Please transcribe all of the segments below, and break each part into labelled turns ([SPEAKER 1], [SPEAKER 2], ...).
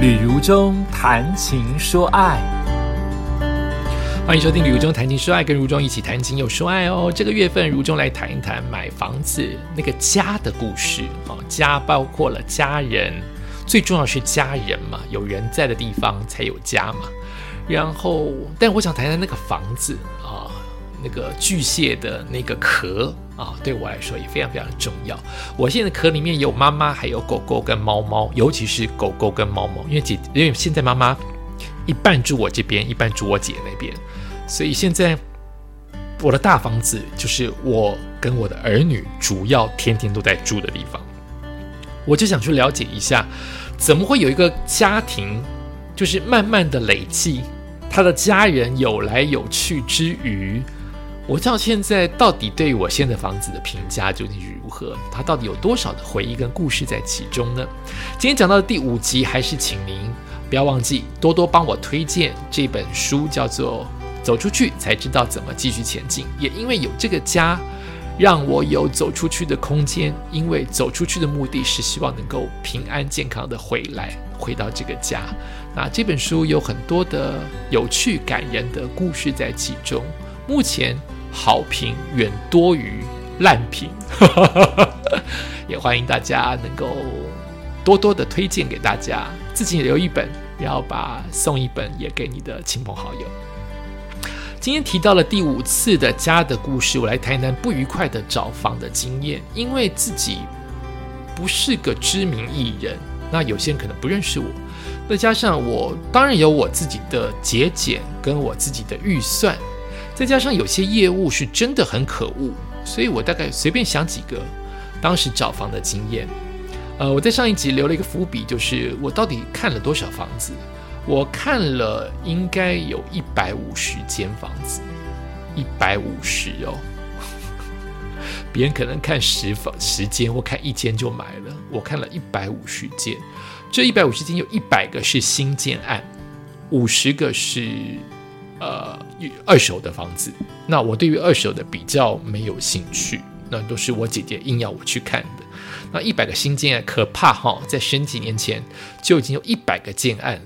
[SPEAKER 1] 旅如中谈情说爱，
[SPEAKER 2] 欢迎收听《旅如中谈情说爱》，跟如中一起谈情又说爱哦。这个月份，如中来谈一谈买房子那个家的故事哦。家包括了家人，最重要是家人嘛，有人在的地方才有家嘛。然后，但我想谈谈那个房子啊，那个巨蟹的那个壳。啊，对我来说也非常非常重要。我现在壳里面有妈妈，还有狗狗跟猫猫，尤其是狗狗跟猫猫，因为姐，因为现在妈妈一半住我这边，一半住我姐那边，所以现在我的大房子就是我跟我的儿女主要天天都在住的地方。我就想去了解一下，怎么会有一个家庭，就是慢慢的累积，他的家人有来有去之余。我到现在到底对于我现在房子的评价究竟是如何？它到底有多少的回忆跟故事在其中呢？今天讲到的第五集，还是请您不要忘记多多帮我推荐这本书，叫做《走出去才知道怎么继续前进》。也因为有这个家，让我有走出去的空间。因为走出去的目的是希望能够平安健康的回来，回到这个家。那这本书有很多的有趣感人的故事在其中。目前。好评远多于烂评，也欢迎大家能够多多的推荐给大家，自己留一本，然后把送一本也给你的亲朋好友。今天提到了第五次的家的故事，我来谈一谈不愉快的找房的经验。因为自己不是个知名艺人，那有些人可能不认识我，再加上我当然有我自己的节俭跟我自己的预算。再加上有些业务是真的很可恶，所以我大概随便想几个当时找房的经验。呃，我在上一集留了一个伏笔，就是我到底看了多少房子？我看了应该有一百五十间房子，一百五十哦。别人可能看十房十间或看一间就买了，我看了一百五十间。这一百五十间有一百个是新建案，五十个是。呃，二手的房子，那我对于二手的比较没有兴趣，那都是我姐姐硬要我去看的。那一百个新建案可怕哈，在十几年前就已经有一百个建案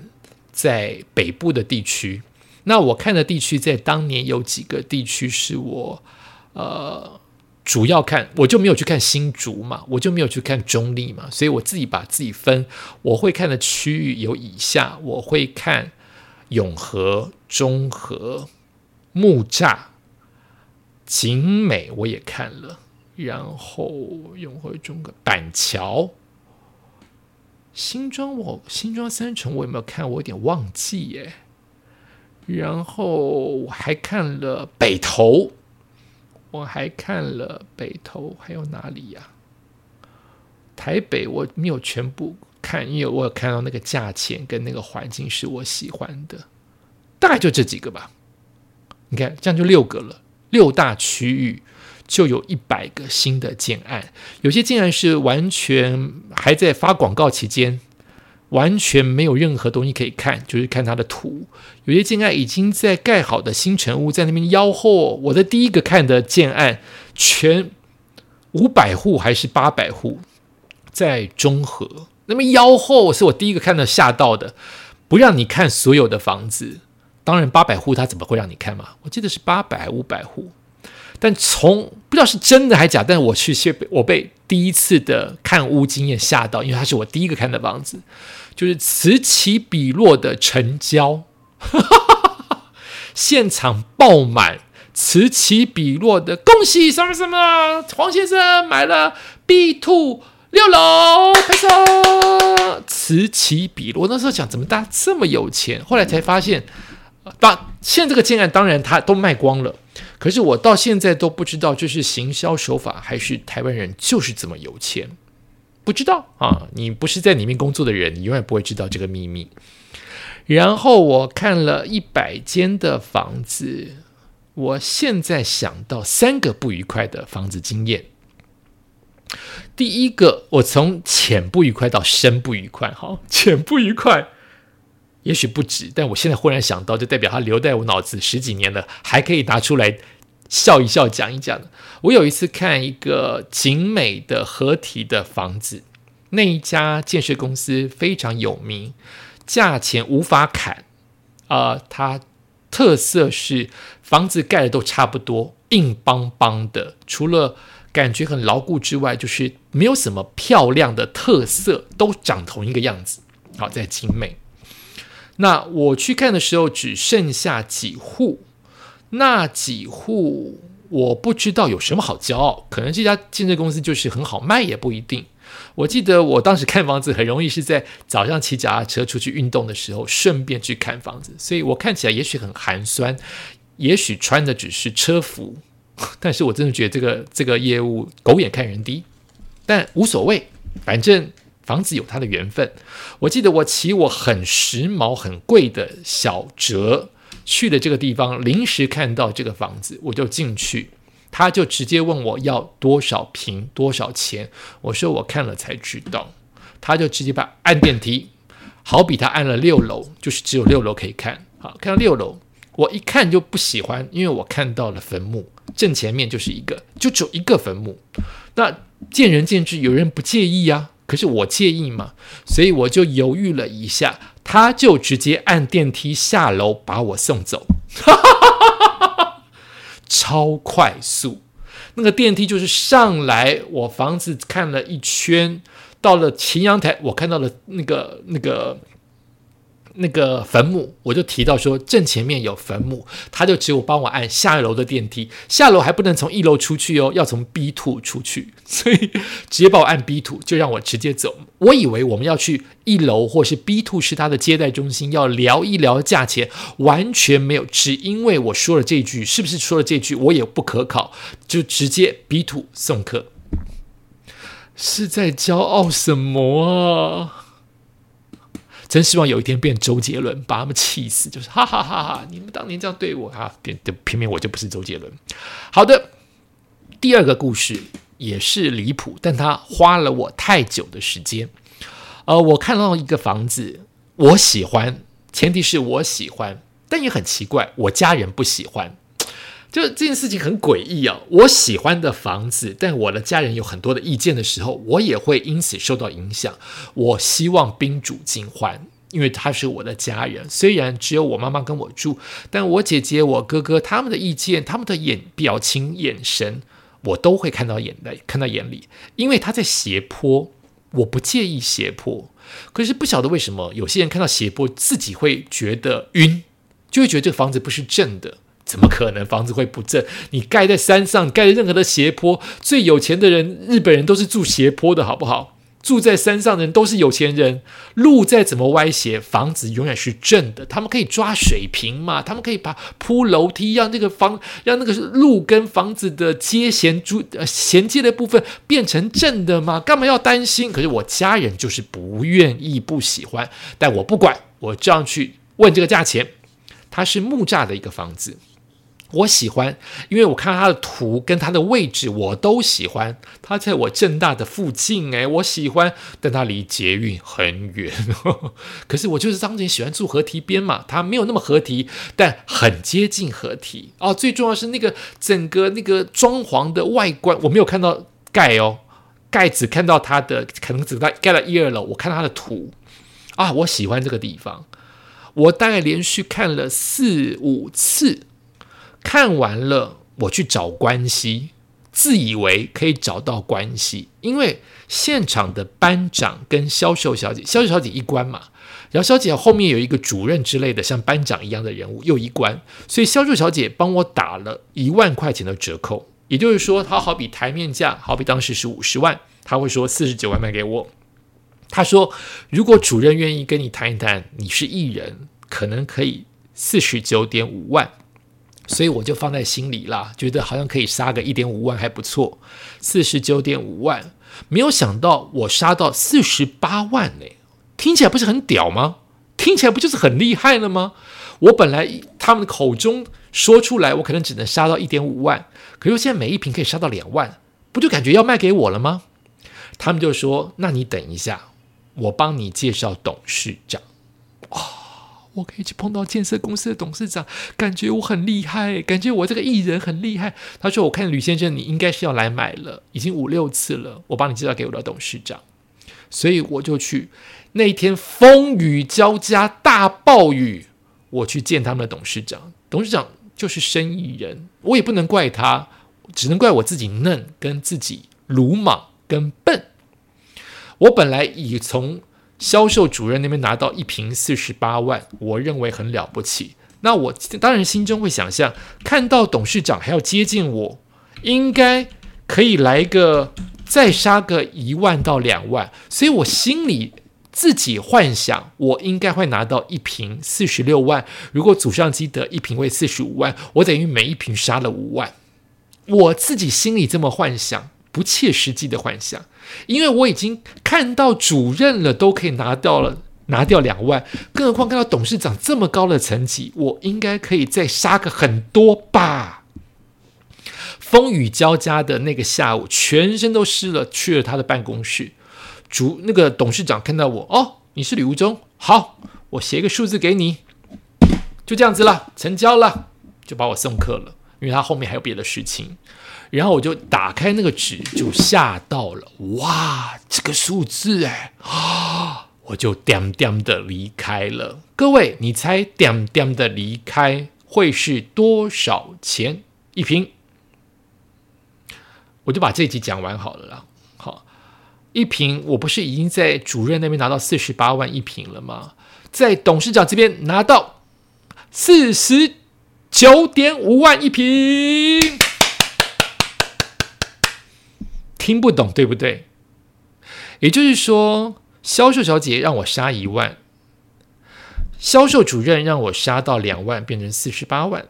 [SPEAKER 2] 在北部的地区。那我看的地区在当年有几个地区是我呃主要看，我就没有去看新竹嘛，我就没有去看中立嘛，所以我自己把自己分，我会看的区域有以下，我会看。永和、中和、木栅、景美，我也看了。然后永和、中和、板桥、新庄，我新庄三重，我有没有看？我有点忘记耶。然后我还看了北投，我还看了北投，还有哪里呀？台北我没有全部。看，因为我有看到那个价钱跟那个环境是我喜欢的，大概就这几个吧。你看，这样就六个了，六大区域就有一百个新的建案。有些建案是完全还在发广告期间，完全没有任何东西可以看，就是看它的图。有些建案已经在盖好的新城屋在那边吆喝。我的第一个看的建案，全五百户还是八百户，在中和。那么吆喝是我第一个看到吓到的，不让你看所有的房子，当然八百户他怎么会让你看嘛？我记得是八百五百户，但从不知道是真的还是假，但我去谢我被第一次的看屋经验吓到，因为它是我第一个看的房子，就是此起彼落的成交，现场爆满，此起彼落的恭喜什么什么，黄先生买了 B two。六楼拍手，此起彼落。那时候想，怎么大家这么有钱？后来才发现，把现在这个建案当然他都卖光了。可是我到现在都不知道，这是行销手法还是台湾人就是这么有钱？不知道啊！你不是在里面工作的人，你永远不会知道这个秘密。然后我看了一百间的房子，我现在想到三个不愉快的房子经验。第一个，我从浅不愉快到深不愉快，哈，浅不愉快，也许不止，但我现在忽然想到，就代表它留在我脑子十几年了，还可以拿出来笑一笑、讲一讲。我有一次看一个景美的合体的房子，那一家建设公司非常有名，价钱无法砍，啊，它特色是房子盖的都差不多，硬邦邦的，除了感觉很牢固之外，就是没有什么漂亮的特色，都长同一个样子。好，在精美。那我去看的时候，只剩下几户，那几户我不知道有什么好骄傲，可能这家建设公司就是很好卖，也不一定。我记得我当时看房子很容易是在早上骑脚踏车出去运动的时候，顺便去看房子，所以我看起来也许很寒酸，也许穿的只是车服，但是我真的觉得这个这个业务狗眼看人低，但无所谓，反正。房子有它的缘分。我记得我骑我很时髦、很贵的小折去的这个地方，临时看到这个房子，我就进去，他就直接问我要多少平、多少钱。我说我看了才知道，他就直接把按电梯，好比他按了六楼，就是只有六楼可以看。好，看到六楼，我一看就不喜欢，因为我看到了坟墓，正前面就是一个，就只有一个坟墓。那见仁见智，有人不介意呀。可是我介意嘛，所以我就犹豫了一下，他就直接按电梯下楼把我送走，超快速。那个电梯就是上来，我房子看了一圈，到了秦阳台，我看到了那个那个。那个坟墓，我就提到说正前面有坟墓，他就只有帮我按下楼的电梯，下楼还不能从一楼出去哦，要从 B two 出去，所以直接帮我按 B two，就让我直接走。我以为我们要去一楼或是 B two 是他的接待中心，要聊一聊价钱，完全没有，只因为我说了这句，是不是说了这句我也不可考，就直接 B two 送客，是在骄傲什么啊？真希望有一天变周杰伦，把他们气死。就是哈哈哈哈！你们当年这样对我啊，偏偏偏我就不是周杰伦。好的，第二个故事也是离谱，但他花了我太久的时间。呃，我看到一个房子，我喜欢，前提是我喜欢，但也很奇怪，我家人不喜欢。就这件事情很诡异啊！我喜欢的房子，但我的家人有很多的意见的时候，我也会因此受到影响。我希望宾主尽欢，因为他是我的家人。虽然只有我妈妈跟我住，但我姐姐、我哥哥他们的意见、他们的眼表情、眼神，我都会看到眼泪，看到眼里。因为他在斜坡，我不介意斜坡，可是不晓得为什么有些人看到斜坡自己会觉得晕，就会觉得这个房子不是正的。怎么可能房子会不正？你盖在山上，盖任何的斜坡，最有钱的人，日本人都是住斜坡的，好不好？住在山上的人都是有钱人。路再怎么歪斜，房子永远是正的。他们可以抓水平嘛？他们可以把铺楼梯，让这个房，让那个路跟房子的接衔住呃衔接的部分变成正的嘛？干嘛要担心？可是我家人就是不愿意，不喜欢。但我不管，我这样去问这个价钱。它是木栅的一个房子。我喜欢，因为我看它的图跟它的位置，我都喜欢。它在我正大的附近，诶，我喜欢，但它离捷运很远。可是我就是当年喜欢住河堤边嘛，它没有那么河堤，但很接近河堤。哦，最重要是那个整个那个装潢的外观，我没有看到盖哦，盖只看到它的，可能只盖盖了一二楼。我看它的图啊，我喜欢这个地方。我大概连续看了四五次。看完了，我去找关系，自以为可以找到关系，因为现场的班长跟销售小姐，销售小姐一关嘛，然后小姐后面有一个主任之类的，像班长一样的人物又一关，所以销售小姐帮我打了一万块钱的折扣，也就是说，她好比台面价，好比当时是五十万，他会说四十九万卖给我。他说，如果主任愿意跟你谈一谈，你是艺人，可能可以四十九点五万。所以我就放在心里啦，觉得好像可以杀个一点五万还不错，四十九点五万，没有想到我杀到四十八万呢，听起来不是很屌吗？听起来不就是很厉害了吗？我本来他们口中说出来，我可能只能杀到一点五万，可是现在每一瓶可以杀到两万，不就感觉要卖给我了吗？他们就说：“那你等一下，我帮你介绍董事长。”啊。我可以去碰到建设公司的董事长，感觉我很厉害，感觉我这个艺人很厉害。他说：“我看吕先生，你应该是要来买了，已经五六次了，我帮你介绍给我的董事长。”所以我就去。那天风雨交加，大暴雨，我去见他们的董事长。董事长就是生意人，我也不能怪他，只能怪我自己嫩，跟自己鲁莽跟笨。我本来已从销售主任那边拿到一瓶四十八万，我认为很了不起。那我当然心中会想象，看到董事长还要接近我，应该可以来个再杀个一万到两万，所以我心里。自己幻想，我应该会拿到一瓶四十六万。如果祖上积德一瓶为四十五万，我等于每一瓶杀了五万。我自己心里这么幻想，不切实际的幻想，因为我已经看到主任了，都可以拿到了，拿掉两万，更何况看到董事长这么高的层级，我应该可以再杀个很多吧。风雨交加的那个下午，全身都湿了，去了他的办公室。主那个董事长看到我哦，你是吕无中，好，我写一个数字给你，就这样子了，成交了，就把我送客了，因为他后面还有别的事情。然后我就打开那个纸，就吓到了，哇，这个数字哎啊，我就掂掂的离开了。各位，你猜掂掂的离开会是多少钱一瓶？我就把这集讲完好了啦。好一瓶，我不是已经在主任那边拿到四十八万一瓶了吗？在董事长这边拿到四十九点五万一瓶，听不懂对不对？也就是说，销售小姐让我杀一万，销售主任让我杀到两万，变成四十八万。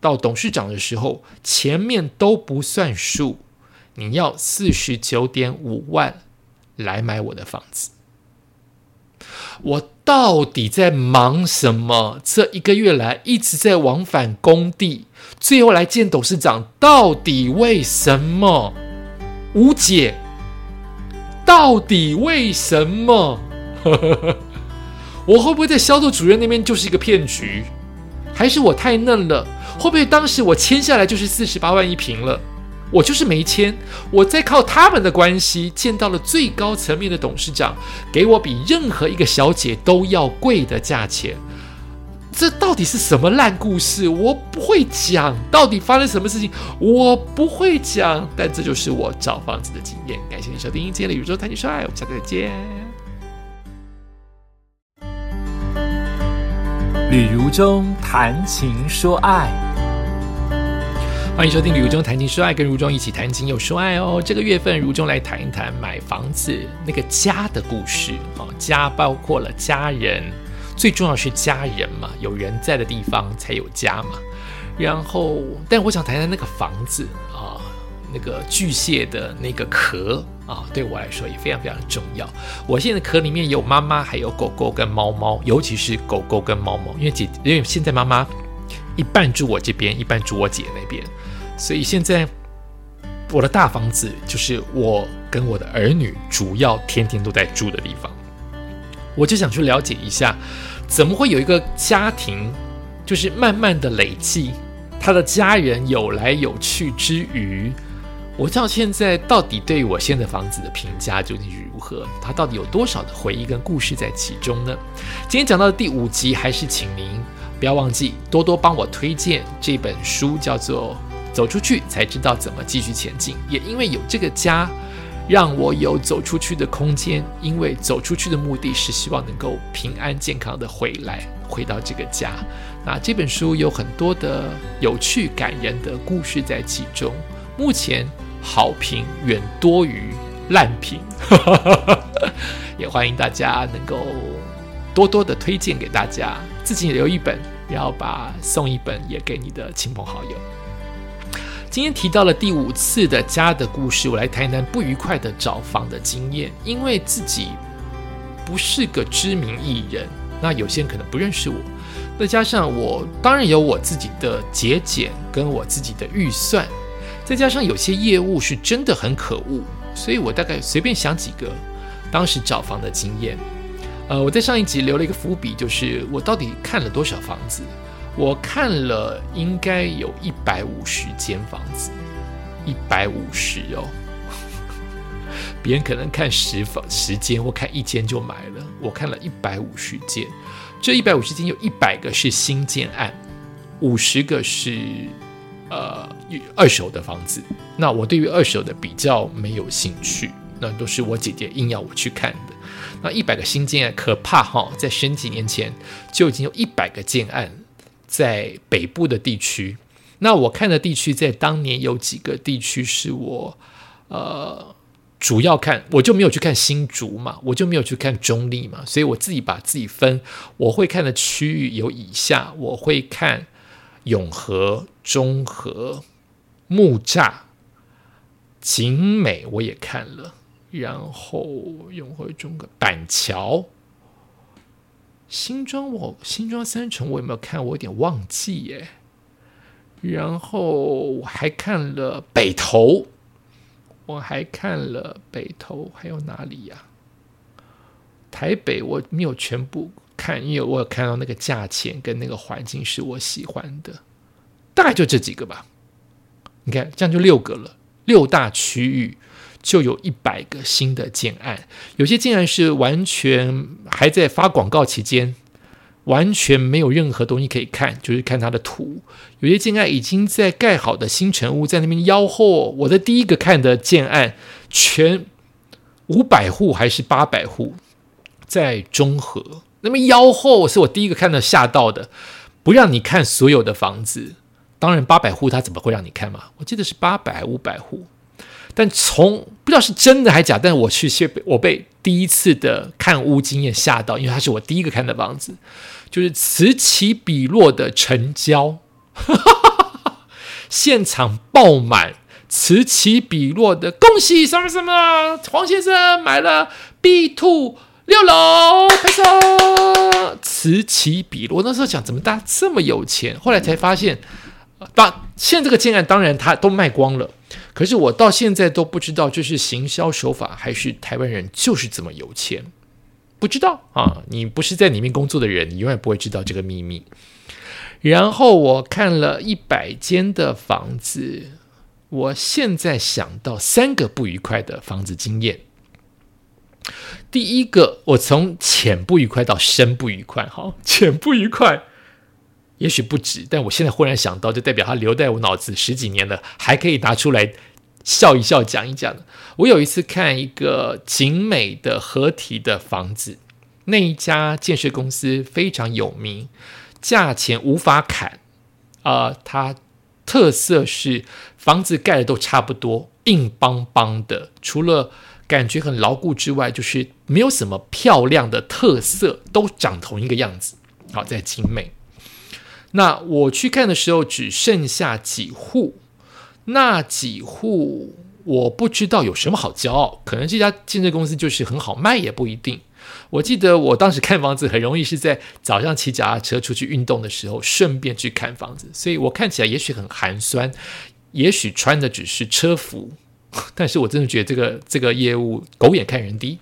[SPEAKER 2] 到董事长的时候，前面都不算数，你要四十九点五万。来买我的房子，我到底在忙什么？这一个月来一直在往返工地，最后来见董事长，到底为什么？无解，到底为什么？我会不会在销售主任那边就是一个骗局？还是我太嫩了？会不会当时我签下来就是四十八万一平了？我就是没签，我在靠他们的关系见到了最高层面的董事长，给我比任何一个小姐都要贵的价钱。这到底是什么烂故事？我不会讲，到底发生什么事情？我不会讲，但这就是我找房子的经验。感谢你收听今天的宇宙谈情说爱，我们下次再见。
[SPEAKER 1] 旅途中谈情说爱。
[SPEAKER 2] 欢迎收听《旅途中谈情说爱》，跟如中一起谈情又说爱哦。这个月份，如中来谈一谈买房子那个家的故事哦。家包括了家人，最重要是家人嘛，有人在的地方才有家嘛。然后，但我想谈谈那个房子啊，那个巨蟹的那个壳啊，对我来说也非常非常重要。我现在壳里面有妈妈，还有狗狗跟猫猫，尤其是狗狗跟猫猫，因为姐，因为现在妈妈一半住我这边，一半住我姐那边。所以现在我的大房子就是我跟我的儿女主要天天都在住的地方。我就想去了解一下，怎么会有一个家庭，就是慢慢的累积他的家人有来有去之余，我到现在到底对我现在房子的评价究竟是如何？他到底有多少的回忆跟故事在其中呢？今天讲到的第五集，还是请您不要忘记多多帮我推荐这本书，叫做。走出去才知道怎么继续前进，也因为有这个家，让我有走出去的空间。因为走出去的目的是希望能够平安健康的回来，回到这个家。那这本书有很多的有趣感人的故事在其中，目前好评远多于烂评，也欢迎大家能够多多的推荐给大家，自己留一本，然后把送一本也给你的亲朋好友。今天提到了第五次的家的故事，我来谈一谈不愉快的找房的经验。因为自己不是个知名艺人，那有些人可能不认识我，再加上我当然有我自己的节俭跟我自己的预算，再加上有些业务是真的很可恶，所以我大概随便想几个当时找房的经验。呃，我在上一集留了一个伏笔，就是我到底看了多少房子。我看了应该有一百五十间房子，一百五十哦。别人可能看十房十间或看一间就买了，我看了一百五十间，这一百五十间有一百个是新建案，五十个是呃二手的房子。那我对于二手的比较没有兴趣，那都是我姐姐硬要我去看的。那一百个新建案可怕哈，在十几年前就已经有一百个建案在北部的地区。那我看的地区在当年有几个地区是我呃。主要看我就没有去看新竹嘛，我就没有去看中立嘛，所以我自己把自己分，我会看的区域有以下，我会看永和、中和、木栅、景美，我也看了，然后永和、中和、板桥、新庄，我新庄三重我有没有看？我有点忘记耶。然后我还看了北投。我还看了北投，还有哪里呀？台北我没有全部看，因为我有看到那个价钱跟那个环境是我喜欢的，大概就这几个吧。你看，这样就六个了，六大区域就有一百个新的建案，有些建案是完全还在发广告期间。完全没有任何东西可以看，就是看它的图。有些建案已经在盖好的新城屋在那边吆喝。我的第一个看的建案，全五百户还是八百户，在中和那边吆喝，是我第一个看到吓到的。不让你看所有的房子，当然八百户他怎么会让你看嘛？我记得是八百五百户，但从不知道是真的还是假，但是我去我被第一次的看屋经验吓到，因为它是我第一个看的房子。就是此起彼落的成交，现场爆满，此起彼落的恭喜什么什么，黄先生买了 B two 六楼，拍手。此起彼落，那时候想怎么大家这么有钱？后来才发现，把现在这个建案当然他都卖光了，可是我到现在都不知道这是行销手法还是台湾人就是这么有钱。不知道啊，你不是在里面工作的人，你永远不会知道这个秘密。然后我看了一百间的房子，我现在想到三个不愉快的房子经验。第一个，我从浅不愉快到深不愉快，哈，浅不愉快，也许不止，但我现在忽然想到，就代表它留在我脑子十几年了，还可以拿出来。笑一笑，讲一讲。我有一次看一个景美的合体的房子，那一家建设公司非常有名，价钱无法砍啊。它特色是房子盖的都差不多，硬邦邦的，除了感觉很牢固之外，就是没有什么漂亮的特色，都长同一个样子。好，在景美，那我去看的时候，只剩下几户。那几户我不知道有什么好骄傲，可能这家建设公司就是很好卖也不一定。我记得我当时看房子很容易是在早上骑脚踏车出去运动的时候顺便去看房子，所以我看起来也许很寒酸，也许穿的只是车服，但是我真的觉得这个这个业务狗眼看人低，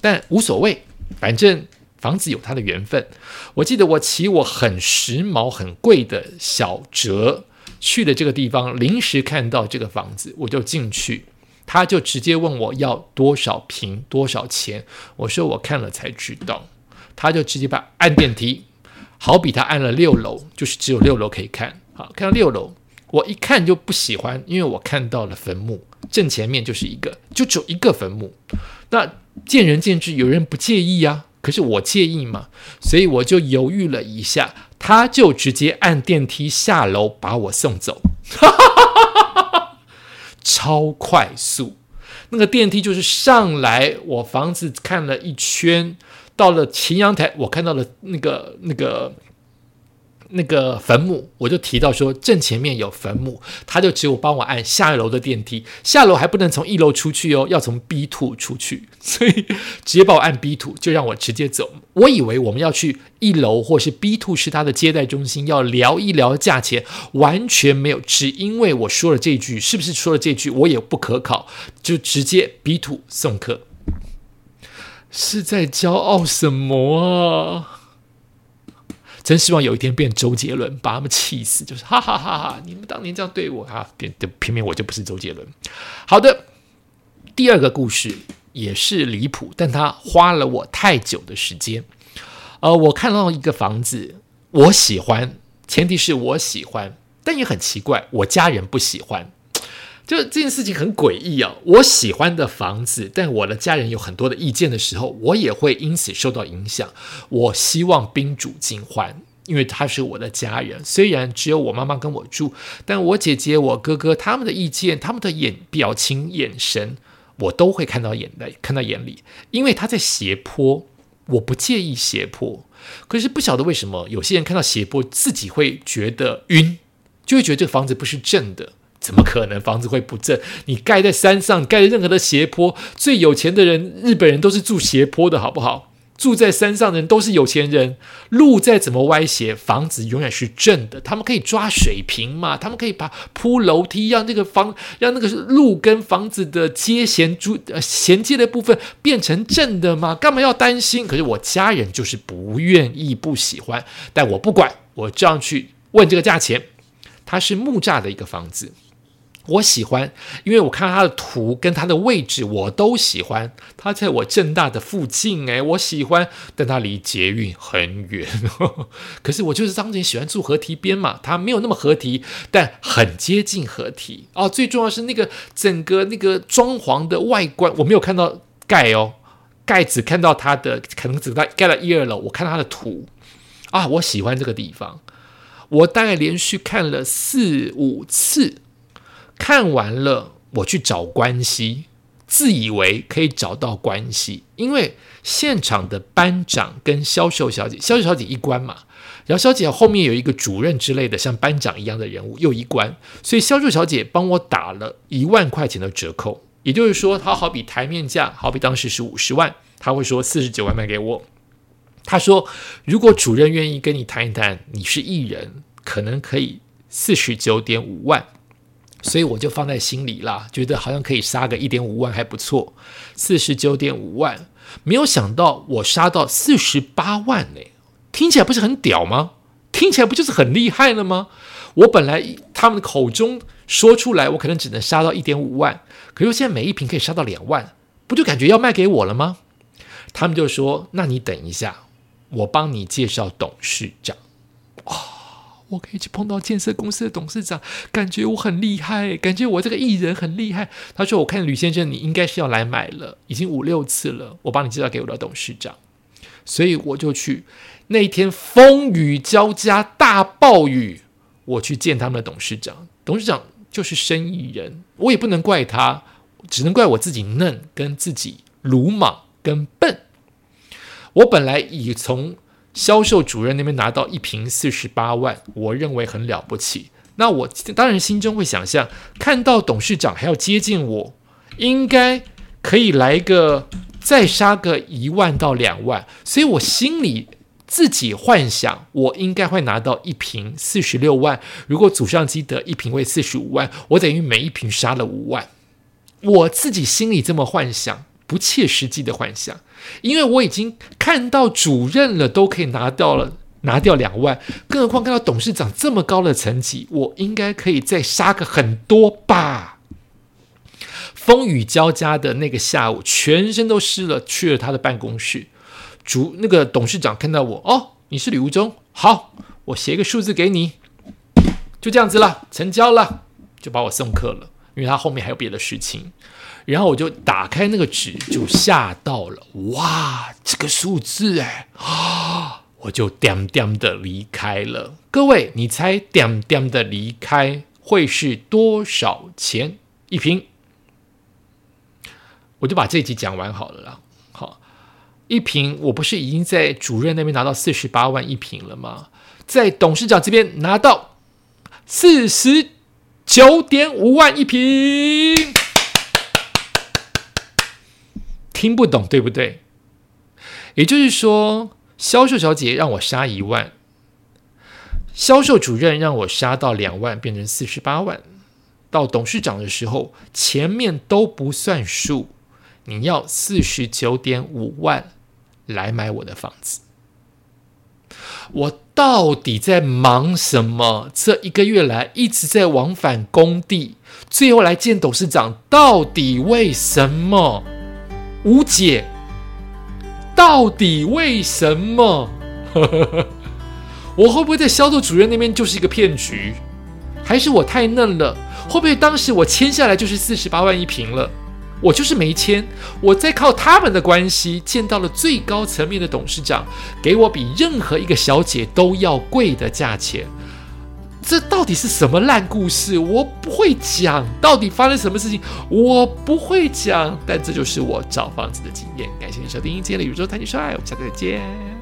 [SPEAKER 2] 但无所谓，反正房子有它的缘分。我记得我骑我很时髦很贵的小折。去的这个地方，临时看到这个房子，我就进去，他就直接问我要多少平多少钱，我说我看了才知道，他就直接把按电梯，好比他按了六楼，就是只有六楼可以看，好看到六楼，我一看就不喜欢，因为我看到了坟墓，正前面就是一个，就只有一个坟墓，那见仁见智，有人不介意啊，可是我介意嘛，所以我就犹豫了一下。他就直接按电梯下楼把我送走，超快速。那个电梯就是上来，我房子看了一圈，到了秦阳台，我看到了那个那个。那个坟墓，我就提到说正前面有坟墓，他就只有帮我按下楼的电梯，下楼还不能从一楼出去哦，要从 B two 出去，所以直接帮我按 B two，就让我直接走。我以为我们要去一楼或是 B two 是他的接待中心，要聊一聊价钱，完全没有，只因为我说了这句，是不是说了这句我也不可考，就直接 B two 送客，是在骄傲什么啊？真希望有一天变周杰伦，把他们气死。就是哈哈哈哈！你们当年这样对我啊，偏偏偏我就不是周杰伦。好的，第二个故事也是离谱，但它花了我太久的时间。呃，我看到一个房子，我喜欢，前提是我喜欢，但也很奇怪，我家人不喜欢。就这件事情很诡异啊！我喜欢的房子，但我的家人有很多的意见的时候，我也会因此受到影响。我希望宾主尽欢，因为他是我的家人。虽然只有我妈妈跟我住，但我姐姐、我哥哥他们的意见、他们的眼表情、眼神，我都会看到眼泪，看到眼里。因为他在斜坡，我不介意斜坡，可是不晓得为什么有些人看到斜坡自己会觉得晕，就会觉得这个房子不是正的。怎么可能房子会不正？你盖在山上，盖任何的斜坡，最有钱的人，日本人都是住斜坡的，好不好？住在山上的人都是有钱人。路再怎么歪斜，房子永远是正的。他们可以抓水平嘛？他们可以把铺楼梯，让这个房，让那个路跟房子的接衔住呃衔接的部分变成正的嘛？干嘛要担心？可是我家人就是不愿意，不喜欢。但我不管，我这样去问这个价钱。它是木栅的一个房子。我喜欢，因为我看到它的图跟它的位置，我都喜欢。它在我正大的附近，诶，我喜欢，但它离捷运很远。可是我就是当年喜欢住河堤边嘛，它没有那么河堤，但很接近河堤。哦，最重要是那个整个那个装潢的外观，我没有看到盖哦，盖只看到它的，可能只到盖了一二楼。我看它的图啊，我喜欢这个地方。我大概连续看了四五次。看完了，我去找关系，自以为可以找到关系，因为现场的班长跟销售小姐，销售小姐一关嘛，然后小姐后面有一个主任之类的，像班长一样的人物又一关，所以销售小姐帮我打了一万块钱的折扣，也就是说，她好比台面价，好比当时是五十万，他会说四十九万卖给我。他说，如果主任愿意跟你谈一谈，你是艺人，可能可以四十九点五万。所以我就放在心里啦，觉得好像可以杀个一点五万还不错，四十九点五万，没有想到我杀到四十八万呢，听起来不是很屌吗？听起来不就是很厉害了吗？我本来他们口中说出来，我可能只能杀到一点五万，可是现在每一瓶可以杀到两万，不就感觉要卖给我了吗？他们就说：“那你等一下，我帮你介绍董事长。”啊。我可以去碰到建设公司的董事长，感觉我很厉害，感觉我这个艺人很厉害。他说：“我看吕先生，你应该是要来买了，已经五六次了。我帮你介绍给我的董事长，所以我就去。那天风雨交加，大暴雨，我去见他们的董事长。董事长就是生意人，我也不能怪他，只能怪我自己嫩，跟自己鲁莽跟笨。我本来已从。”销售主任那边拿到一瓶四十八万，我认为很了不起。那我当然心中会想象，看到董事长还要接近我，应该可以来个再杀个一万到两万。所以我心里自己幻想，我应该会拿到一瓶四十六万。如果祖上积德一瓶为四十五万，我等于每一瓶杀了五万。我自己心里这么幻想。不切实际的幻想，因为我已经看到主任了，都可以拿到了拿掉两万，更何况看到董事长这么高的层级，我应该可以再杀个很多吧。风雨交加的那个下午，全身都湿了，去了他的办公室。主那个董事长看到我，哦，你是吕无中，好，我写一个数字给你，就这样子了，成交了，就把我送客了，因为他后面还有别的事情。然后我就打开那个纸，就吓到了，哇，这个数字哎，啊，我就掂掂的离开了。各位，你猜掂掂的离开会是多少钱一瓶？我就把这集讲完好了啦。好，一瓶，我不是已经在主任那边拿到四十八万一瓶了吗？在董事长这边拿到四十九点五万一瓶。听不懂对不对？也就是说，销售小姐让我杀一万，销售主任让我杀到两万，变成四十八万。到董事长的时候，前面都不算数，你要四十九点五万来买我的房子。我到底在忙什么？这一个月来一直在往返工地，最后来见董事长，到底为什么？无解。到底为什么？我会不会在销售主任那边就是一个骗局？还是我太嫩了？会不会当时我签下来就是四十八万一平了？我就是没签，我在靠他们的关系见到了最高层面的董事长，给我比任何一个小姐都要贵的价钱。这到底是什么烂故事？我不会讲。到底发生什么事情？我不会讲。但这就是我找房子的经验。感谢你收听今天的宇宙探险说爱，我们下次再见。